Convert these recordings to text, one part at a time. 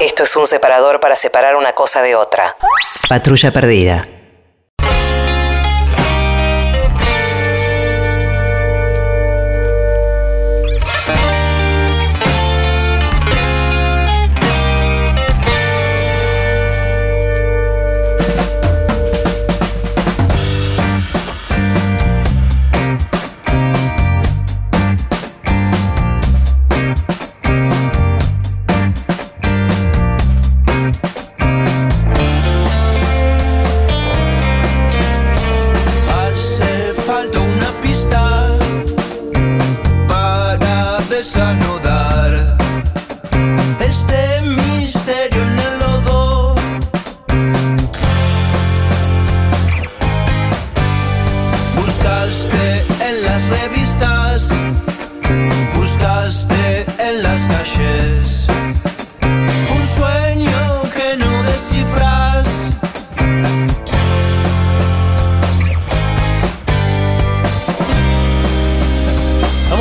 Esto es un separador para separar una cosa de otra. Patrulla perdida.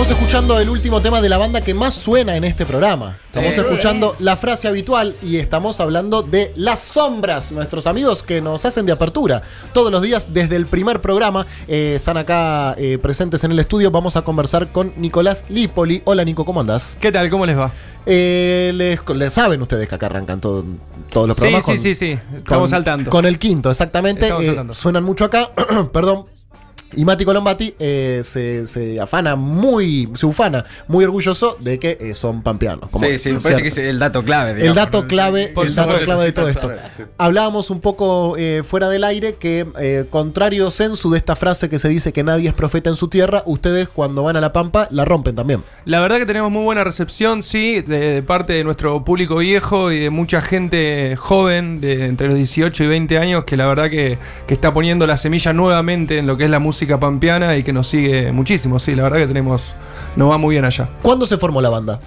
Estamos escuchando el último tema de la banda que más suena en este programa. Estamos Sí. escuchando la frase habitual y estamos hablando de Las Sombras, nuestros amigos que nos hacen de apertura todos los días desde el primer programa. Eh, están acá eh, presentes en el estudio. Vamos a conversar con Nicolás Lipoli. Hola Nico, ¿cómo andás? ¿Qué tal? ¿Cómo les va? Eh, les, les saben ustedes que acá arrancan todo- todos los Sí, programas. sí, sí, sí. Estamos al tanto. Con el quinto, exactamente. Eh, suenan mucho acá. Perdón. Y Mati Colombati eh, se, se afana muy, se ufana muy orgulloso de que eh, son pampeanos. como- Sí, sí, me ¿no es parece que es el dato clave. El dato clave, el dato clave de todo esto. necesitas saber, sí. Hablábamos un poco eh, fuera del aire que, eh, contrario sensu de esta frase que se dice que nadie es profeta en su tierra, ustedes cuando van a la pampa la rompen también. La verdad que tenemos muy buena recepción, sí, de, de parte de nuestro público viejo y de mucha gente joven, de entre los 18 y 20 años, que la verdad que, que está poniendo la semilla nuevamente en lo que es la música pampeana y que nos sigue muchísimo, sí, la verdad que tenemos, nos va muy bien allá. ¿Cuándo se formó la banda?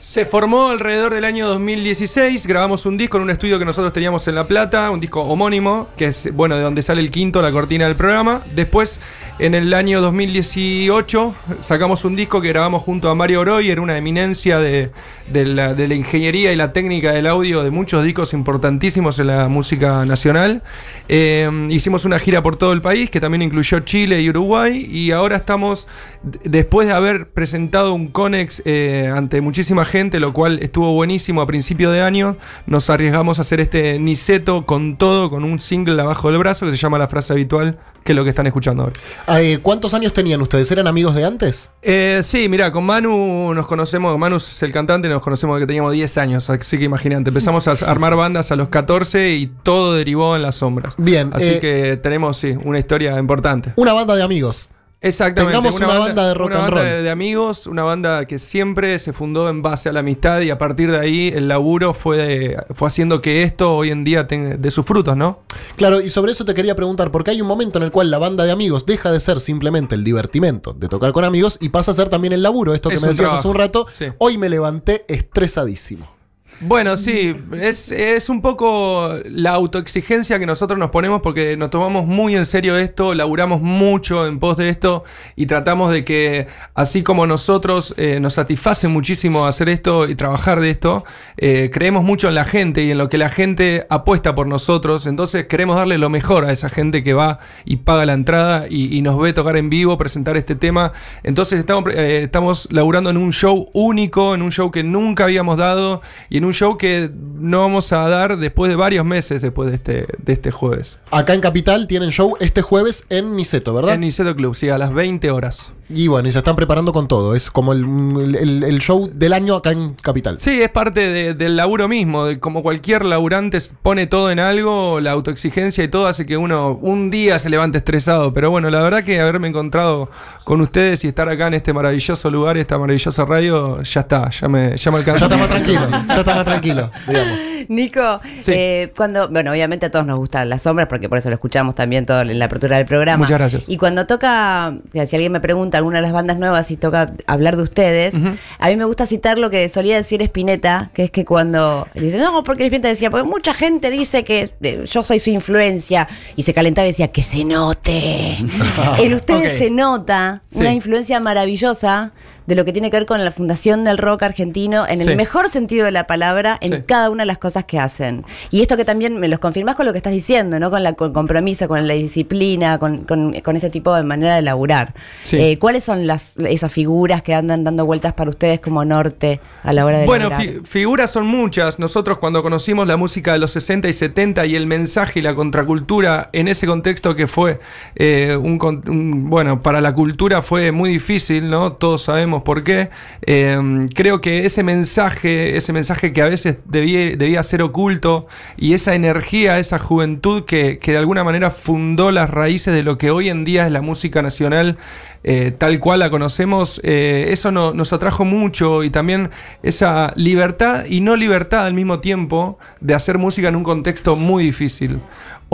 Se formó alrededor del año 2016, grabamos un disco en un estudio que nosotros teníamos en La Plata, un disco homónimo, que es, bueno, de donde sale el quinto, la cortina del programa. Después, en el año 2018, sacamos un disco que grabamos junto a Mario Oroy, era una eminencia de, la, de la ingeniería y la técnica del audio de muchos discos importantísimos en la música nacional. Eh, hicimos una gira por todo el país, que también incluyó Chile y Uruguay, y ahora estamos, después de haber presentado un Conex eh, ante muchísima gente, lo cual estuvo buenísimo a principio de año, nos arriesgamos a hacer este Niceto con todo, con un single abajo del brazo que se llama La Frase Habitual, que es lo que están escuchando ahora. Eh, ¿Cuántos años tenían ustedes? ¿Eran amigos de antes? Eh, sí, mira, con Manu nos conocemos, Manu es el cantante, nos conocemos que teníamos 10 años, así que imagínate, empezamos a armar bandas a los 14 y todo derivó en las sombras. Bien, Así eh, que tenemos, sí, una historia importante. Una banda de amigos. Exactamente. Tengamos una banda de rock una and banda roll. de, de amigos, una banda que siempre se fundó en base a la amistad y a partir de ahí el laburo fue, fue haciendo que esto hoy en día tenga de sus frutos, ¿no? Claro, y sobre eso te quería preguntar, porque hay un momento en el cual la banda de amigos deja de ser simplemente el divertimento de tocar con amigos y pasa a ser también el laburo. Esto que Es me decías hace un rato, sí. hoy me levanté estresadísimo. Bueno, sí, es, es un poco la autoexigencia que nosotros nos ponemos porque nos tomamos muy en serio esto, laburamos mucho en pos de esto y tratamos de que, así como nosotros eh, nos satisface muchísimo hacer esto y trabajar de esto, eh, creemos mucho en la gente y en lo que la gente apuesta por nosotros, entonces queremos darle lo mejor a esa gente que va y paga la entrada y, nos ve tocar en vivo, presentar este tema, entonces estamos, eh, estamos laburando en un show único, en un show que nunca habíamos dado y en un show que no vamos a dar después de varios meses después de este, de este jueves. Acá en Capital tienen show este jueves en Niceto, ¿verdad? En Niceto Club, sí, a las 20 horas. Y bueno, y se están preparando con todo. Es como el, el- el show del año acá en Capital. Sí, es parte de- del laburo mismo. de como cualquier laburante pone todo en algo, la autoexigencia y todo hace que uno un día se levante estresado. Pero bueno, la verdad que haberme encontrado con ustedes y estar acá en este maravilloso lugar, esta maravillosa radio, ya está, ya me, ya me Ya alcanza. está más tranquilo, ya está más tranquilo, digamos. Nico, Sí. eh, cuando, bueno, obviamente a todos nos gustan las sombras, porque por eso lo escuchamos también todo en la apertura del programa. Muchas gracias. Y cuando toca, si alguien me pregunta alguna de las bandas nuevas y toca hablar de ustedes, a mí me gusta citar lo que solía decir Spinetta, que es que cuando dice, no, porque Spinetta decía, porque mucha gente dice que eh, yo soy su influencia, y se calentaba y decía, que se note. en ustedes se nota Sí. una influencia maravillosa de lo que tiene que ver con la fundación del rock argentino en Sí. el mejor sentido de la palabra en Sí. cada una de las cosas que hacen. Y esto que también me los confirmás con lo que estás diciendo, ¿no? Con la con el compromiso, con la disciplina, con, con, con este tipo de manera de laburar. Sí. Eh, ¿Cuáles son las esas figuras que andan dando vueltas para ustedes como norte a la hora de Bueno, fi- figuras son muchas. Nosotros cuando conocimos la música de los 60 y 70 y el mensaje y la contracultura en ese contexto que fue eh, un- bueno, para la cultura fue muy difícil, ¿no? Todos sabemos por qué. Eh, creo que ese mensaje, ese mensaje que a veces debía, debía ser oculto y esa energía, esa juventud que, que de alguna manera fundó las raíces de lo que hoy en día es la música nacional eh, tal cual la conocemos, eh, eso no- nos atrajo mucho y también esa libertad y no libertad al mismo tiempo de hacer música en un contexto muy difícil.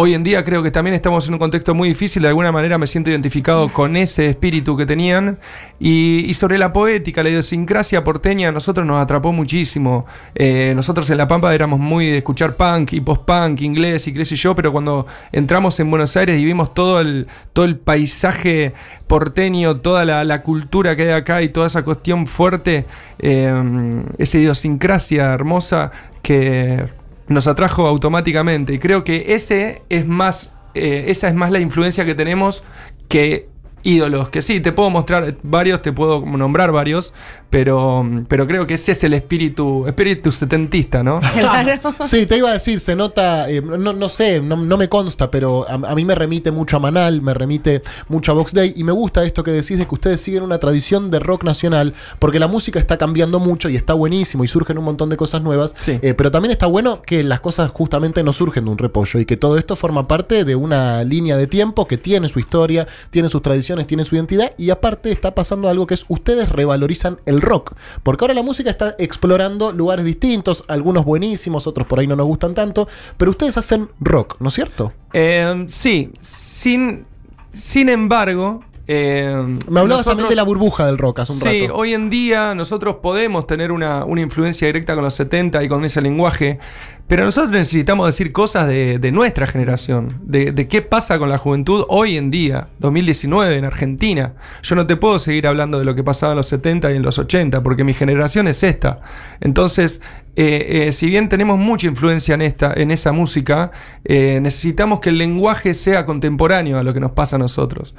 Hoy en día creo que también estamos en un contexto muy difícil, de alguna manera me siento identificado con ese espíritu que tenían y, sobre la poética, la idiosincrasia porteña a nosotros nos atrapó muchísimo. Eh, nosotros en La Pampa éramos muy de escuchar punk y post-punk, inglés y qué sé yo, pero cuando entramos en Buenos Aires y vimos todo el, todo el paisaje porteño, toda la, la cultura que hay acá y toda esa cuestión fuerte, eh, esa idiosincrasia hermosa que nos atrajo automáticamente. Y creo que ese es más, eh, esa es más la influencia que tenemos que ídolos. Que sí, te puedo mostrar varios, te puedo nombrar varios, pero, pero creo que ese es el espíritu, espíritu setentista, ¿no? Claro. Sí, te iba a decir, se nota, eh, no, no sé, no, no me consta, pero a, a mí me remite mucho a Manal, me remite mucho a Vox Day, y me gusta esto que decís de que ustedes siguen una tradición de rock nacional, porque la música está cambiando mucho y está buenísimo y surgen un montón de cosas nuevas, Sí. eh, pero también está bueno que las cosas justamente no surgen de un repollo y que todo esto forma parte de una línea de tiempo que tiene su historia, tiene sus tradiciones, tiene su identidad, y aparte está pasando algo que es ustedes revalorizan el rock, porque ahora la música está explorando lugares distintos, algunos buenísimos, otros por ahí no nos gustan tanto, pero ustedes hacen rock, ¿no es cierto? Eh, sí, sin, sin embargo... eh, Me hablabas también nosotros- de la burbuja del rock hace un Sí, rato. hoy en día nosotros podemos tener una, una influencia directa con los 70 y con ese lenguaje, pero nosotros necesitamos decir cosas de, de nuestra generación, de, de qué pasa con la juventud hoy en día, 2019 en Argentina. Yo no te puedo seguir hablando de lo que pasaba en los 70 y en los 80, porque mi generación es esta. Entonces, eh, eh, si bien tenemos mucha influencia en, esta, en esa música, necesitamos que el lenguaje sea contemporáneo a lo que nos pasa a nosotros.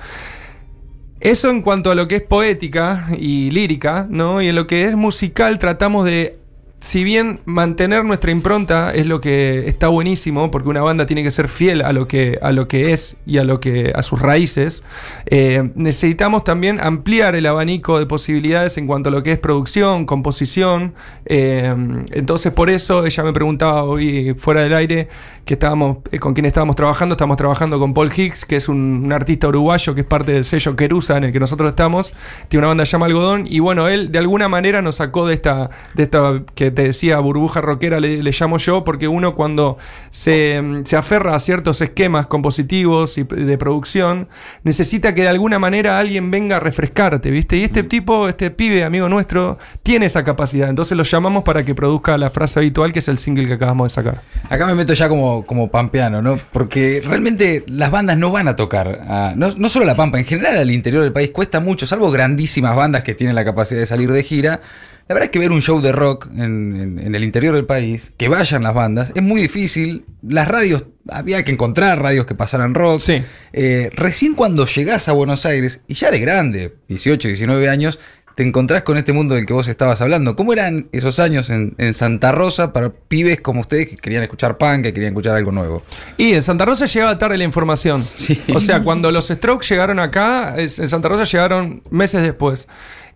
Eso en cuanto a lo que es poética y lírica, ¿no? Y en lo que es musical tratamos de, si bien mantener nuestra impronta es lo que está buenísimo, porque una banda tiene que ser fiel a lo que, a lo que es y a lo que a sus raíces, eh, necesitamos también ampliar el abanico de posibilidades en cuanto a lo que es producción, composición. eh, entonces por eso ella me preguntaba hoy fuera del aire que estábamos, eh, con quien estábamos trabajando, estamos trabajando con Paul Hicks, que es un, artista uruguayo que es parte del sello Querusa en el que nosotros estamos, tiene una banda que llama Algodón, y bueno, él de alguna manera nos sacó de esta, de esta te decía burbuja rockera, le, le llamo yo, porque uno cuando se, mm, se aferra a ciertos esquemas compositivos y de producción, necesita que de alguna manera alguien venga a refrescarte, ¿viste? Y este tipo, este pibe, amigo nuestro, tiene esa capacidad, entonces lo llamamos para que produzca la frase habitual, que es el single que acabamos de sacar. Acá me meto ya como, como pampeano, ¿no? Porque realmente las bandas no van a tocar, a- no, no solo la Pampa, en general al interior del país cuesta mucho, salvo grandísimas bandas que tienen la capacidad de salir de gira. La verdad es que ver un show de rock en, en- en el interior del país, que vayan las bandas, es muy difícil. Las radios, había que encontrar radios que pasaran rock. Sí. Eh, recién cuando llegás a Buenos Aires, y ya de grande, 18, 19 años, te encontrás con este mundo del que vos estabas hablando. ¿Cómo eran esos años en, en Santa Rosa para pibes como ustedes que querían escuchar punk, que querían escuchar algo nuevo? Y en Santa Rosa llegaba tarde la información. Sí. O sea, cuando los Strokes llegaron acá, en Santa Rosa llegaron meses después.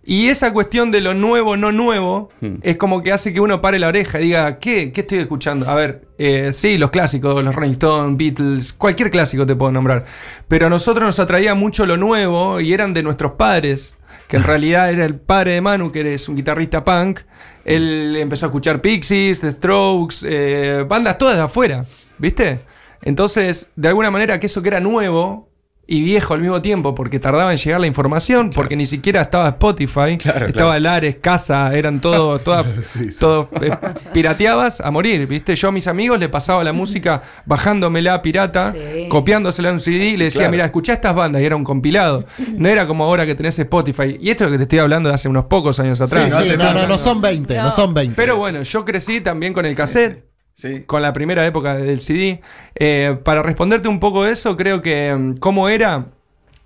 Y esa cuestión de lo nuevo, no nuevo, es como que hace que uno pare la oreja y diga, ¿qué, qué estoy escuchando? A ver, eh, sí, los clásicos, los Rolling Stones, Beatles, cualquier clásico te puedo nombrar. Pero a nosotros nos atraía mucho lo nuevo y eran de nuestros padres, que en realidad era el padre de Manu, que es un guitarrista punk. Él empezó a escuchar Pixies, The Strokes, eh, bandas todas de afuera, ¿viste? Entonces, de alguna manera que eso que era nuevo, y viejo al mismo tiempo, porque tardaba en llegar la información, porque ni siquiera estaba Spotify, Claro, estaba claro. Lares, Casa, eran todo, todas, Sí, sí. todo, eh, pirateabas a morir, ¿viste? Yo a mis amigos le pasaba la música bajándomela pirata, Sí. copiándosela en un CD y le decía, Claro. mira, escuchá estas bandas, y era un compilado. No era como ahora que tenés Spotify. Y esto es lo que te estoy hablando de hace unos pocos años Sí, atrás. no, no, no no. son 20, no, No. son 20. Pero bueno, yo crecí también con el cassette Sí. con la primera época del CD. Eh, para responderte un poco eso, creo que mm, cómo era.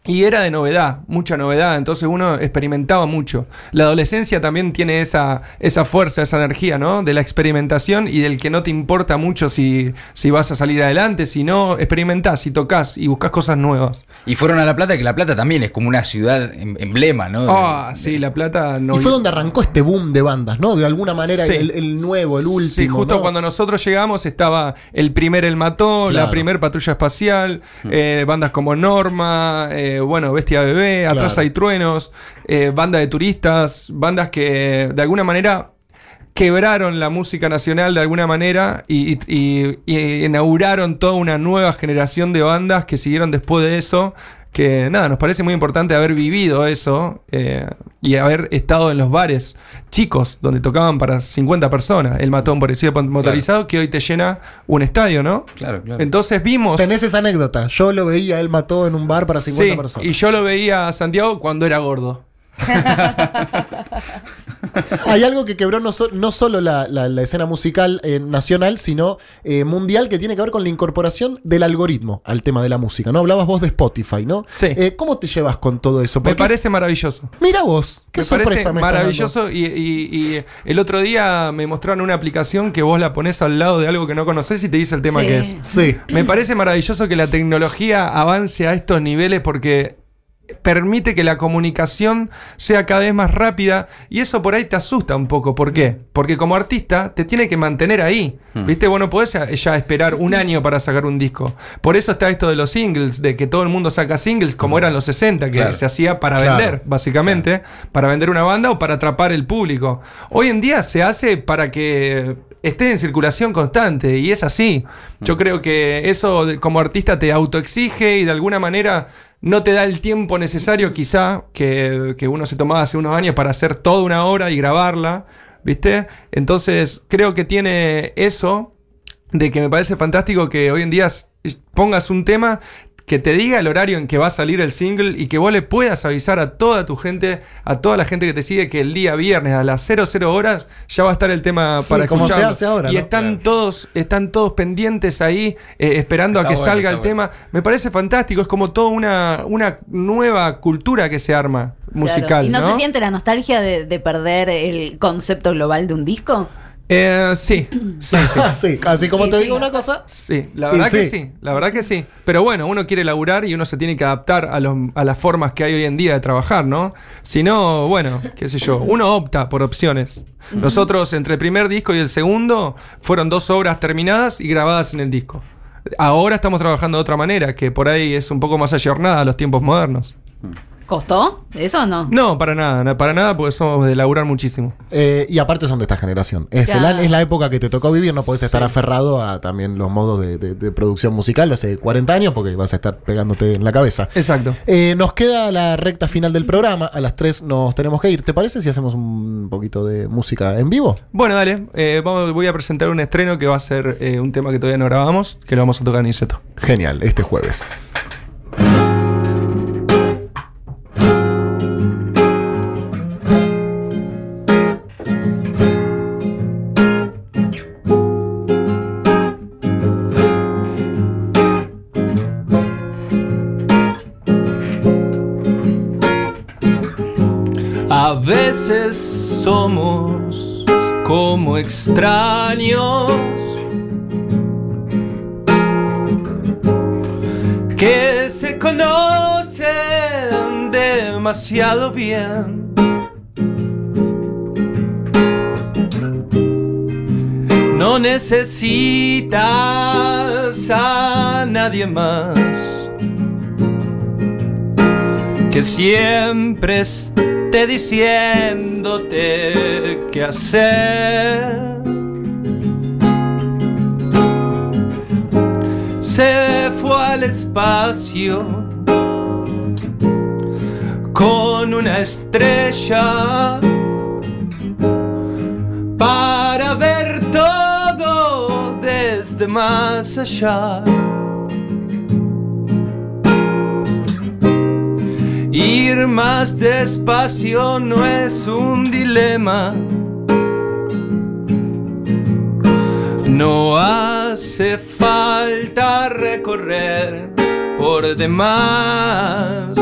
Y era de novedad, mucha novedad, entonces uno experimentaba mucho. La adolescencia también tiene esa, esa fuerza, esa energía, ¿no? De la experimentación y del que no te importa mucho si, si vas a salir adelante, si no, experimentás y tocas y buscas cosas nuevas. Y fueron a La Plata, que La Plata también es como una ciudad em- emblema, ¿no? Ah, sí, La Plata no... y fue donde arrancó este boom de bandas, ¿no? De alguna manera, Sí. el, el nuevo, el último. Sí, justo ¿no? cuando nosotros llegamos estaba el primer El Mató, Claro. la primer Patrulla Espacial, eh, bandas como Norma, eh, bueno, Bestia Bebé, Atrás Claro. hay truenos, eh, banda de turistas, bandas que de alguna manera quebraron la música nacional de alguna manera y- y inauguraron toda una nueva generación de bandas que siguieron después de eso. Que nada, nos parece muy importante haber vivido eso eh, y haber estado en los bares chicos donde tocaban para 50 personas. El matón parecido motorizado que hoy te llena un estadio, ¿no? Claro, claro. Entonces vimos. Tenés esa anécdota. Yo lo veía, él mató en un bar para 50 Sí, personas. y yo lo veía a Santiago cuando era gordo. Hay algo que quebró no, so- no solo la, la- la escena musical eh, nacional, sino eh, mundial, que tiene que ver con la incorporación del algoritmo al tema de la música. ¿no? Hablabas vos de Spotify, ¿no? Sí. Eh, ¿Cómo te llevas con todo eso? Me es- parece maravilloso. Mira vos, qué me sorpresa parece me maravilloso y, y- y el otro día me mostraron una aplicación que vos la pones al lado de algo que no conoces y te dice el tema Sí. que es. Sí. Me parece maravilloso que la tecnología avance a estos niveles porque permite que la comunicación sea cada vez más rápida y eso por ahí te asusta un poco. ¿Por qué? Porque como artista te tiene que mantener ahí. ¿Viste? Vos no podés ya esperar un año para sacar un disco. Por eso está esto de los singles, de que todo el mundo saca singles como eran los 60, que Claro. se hacía para Claro. vender, básicamente, para vender una banda o para atrapar el público. Hoy en día se hace para que esté en circulación constante y es así. Yo creo que eso como artista te autoexige y de alguna manera no te da el tiempo necesario quizá que, que uno se tomaba hace unos años para hacer toda una obra y grabarla, ¿viste? Entonces creo que tiene eso de que me parece fantástico que hoy en día pongas un tema que te diga el horario en que va a salir el single y que vos le puedas avisar a toda tu gente, a toda la gente que te sigue, que el día viernes a las 00 horas ya va a estar el tema Sí, para como se hace ahora, y ¿no? están Claro. todos, están todos pendientes ahí, eh, esperando a que bueno, salga el tema. Me parece fantástico, es como toda una, una nueva cultura que se arma musical. Claro. ¿Y no, ¿no? se siente la nostalgia de, de perder el concepto global de un disco? Eh, sí, sí, sí. sí, así como te sí. digo una cosa. Sí, la verdad que sí. sí, la verdad que sí. Pero bueno, uno quiere laburar y uno se tiene que adaptar a, los, a las formas que hay hoy en día de trabajar, ¿no? Si no, bueno, qué sé yo, uno opta por opciones. Nosotros entre el primer disco y el segundo fueron dos obras terminadas y grabadas en el disco. Ahora estamos trabajando de otra manera, que por ahí es un poco más ayornada a los tiempos modernos. ¿Costó? ¿Eso o no? No, para nada, para nada, porque somos de laburar muchísimo. Eh, y aparte son de esta generación. Es, el- es la época que te tocó vivir, no podés estar aferrado a también los modos de, de- de producción musical de hace 40 años porque vas a estar pegándote en la cabeza. Exacto. Eh, nos queda la recta final del programa. A las 3 nos tenemos que ir. ¿Te parece si hacemos un poquito de música en vivo? Bueno, dale, eh, vamos, voy a presentar un estreno que va a ser eh, un tema que todavía no grabamos, que lo vamos a tocar en Inseto. Genial, este jueves. Que se conocen demasiado bien. No necesitas a nadie más que siempre esté diciéndote qué hacer. Al espacio con una estrella para ver todo desde más allá. Ir más despacio no es un dilema. No hace falta recorrer por demás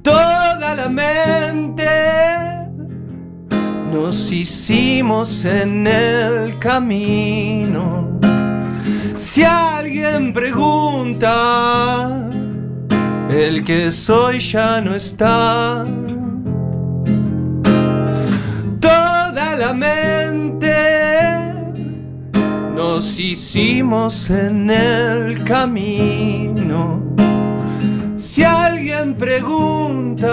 toda la mente. Nos hicimos en el camino. Si alguien pregunta, el que soy ya no está. Toda la mente nos hicimos en el camino. Si alguien pregunta,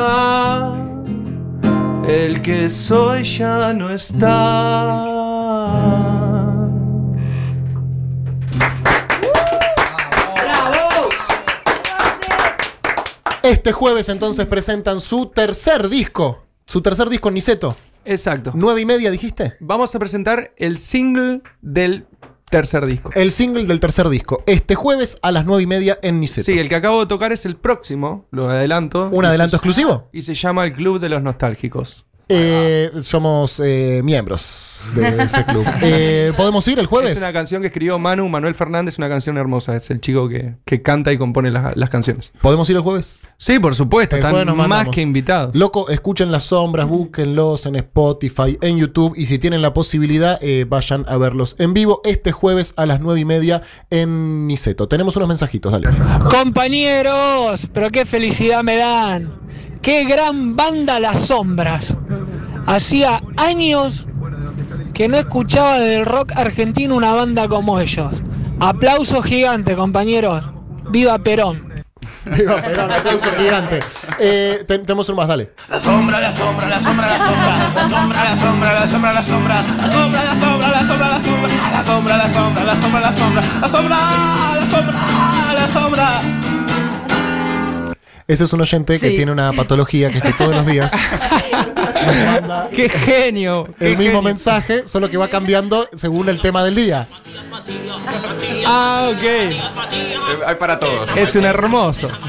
el que soy ya no está. Este jueves entonces presentan su tercer disco. Su tercer disco en Niceto. Exacto. Nueve y media, dijiste. Vamos a presentar el single del tercer disco. El single del tercer disco. Este jueves a las nueve y media en Niceto. Sí, el que acabo de tocar es el próximo, lo adelanto. ¿Un adelanto exclusivo? Y se llama El Club de los Nostálgicos. Eh, somos eh, miembros de ese club. Eh, ¿Podemos ir el jueves? Es una canción que escribió Manu, Manuel Fernández, una canción hermosa. Es el chico que, que canta y compone las, las canciones. ¿Podemos ir el jueves? Sí, por supuesto, El están más que invitados. Loco, escuchen las sombras, búsquenlos en Spotify, en YouTube y si tienen la posibilidad, eh, vayan a verlos en vivo este jueves a las nueve y media en Niceto. Tenemos unos mensajitos, dale. Compañeros, pero qué felicidad me dan. Qué gran banda Las Sombras. Hacía años que no escuchaba del rock argentino una banda como ellos. Aplauso gigante, compañeros. Viva Perón. Viva Perón, aplauso gigante. Tenemos uno más, dale. La sombra, la sombra, la sombra, la sombra. La sombra, la sombra, la sombra, la sombra. La sombra, la sombra, la sombra, la sombra. La sombra, la sombra, la sombra, la sombra. La sombra, la sombra, la sombra. Ese es un oyente que tiene una patología que es que todos los días nos manda ¡Qué genio! qué el mismo genio. mensaje, solo que va cambiando según el tema del día. Ah, ok. Hay para todos. Es un hermoso.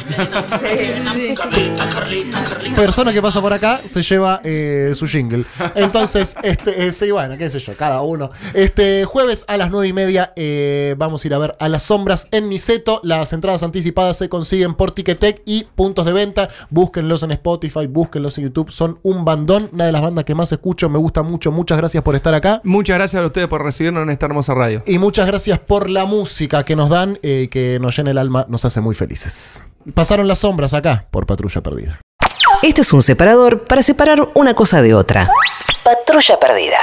Persona que pasa por acá se lleva eh, su jingle. Entonces, este, eh, sí, bueno, qué sé yo, cada uno. Este jueves a las nueve y media eh, vamos a ir a ver a las sombras en Niceto. Las entradas anticipadas se consiguen por Ticketek y puntos de venta. Búsquenlos en Spotify, búsquenlos en YouTube. Son un bandón, una de las bandas que más escucho. Me gusta mucho. Muchas gracias por estar acá. Muchas gracias a ustedes por recibirnos en esta hermosa radio. Y muchas gracias por la música que nos dan, eh, que nos llena el alma, nos hace muy felices. Pasaron las sombras acá por Patrulla Perdida. Este es un separador para separar una cosa de otra. Patrulla perdida.